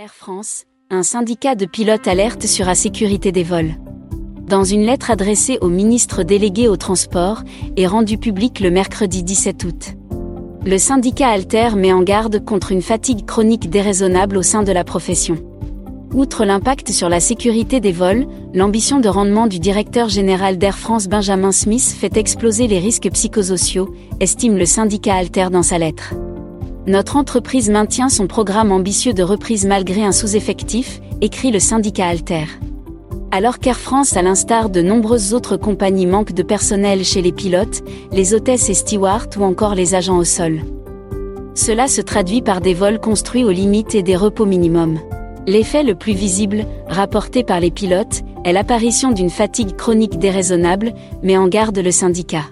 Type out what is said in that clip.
Air France, un syndicat de pilotes alerte sur la sécurité des vols. Dans une lettre adressée au ministre délégué au transport et rendue publique le mercredi 17 août. Le syndicat Alter met en garde contre une fatigue chronique déraisonnable au sein de la profession. Outre l'impact sur la sécurité des vols, l'ambition de rendement du directeur général d'Air France Benjamin Smith fait exploser les risques psychosociaux, estime le syndicat Alter dans sa lettre. Notre entreprise maintient son programme ambitieux de reprise malgré un sous-effectif, écrit le syndicat Alter. Alors qu'Air France, à l'instar de nombreuses autres compagnies, manque de personnel chez les pilotes, les hôtesses et stewards ou encore les agents au sol. Cela se traduit par des vols construits aux limites et des repos minimums. L'effet le plus visible, rapporté par les pilotes, est l'apparition d'une fatigue chronique déraisonnable, mais en garde le syndicat.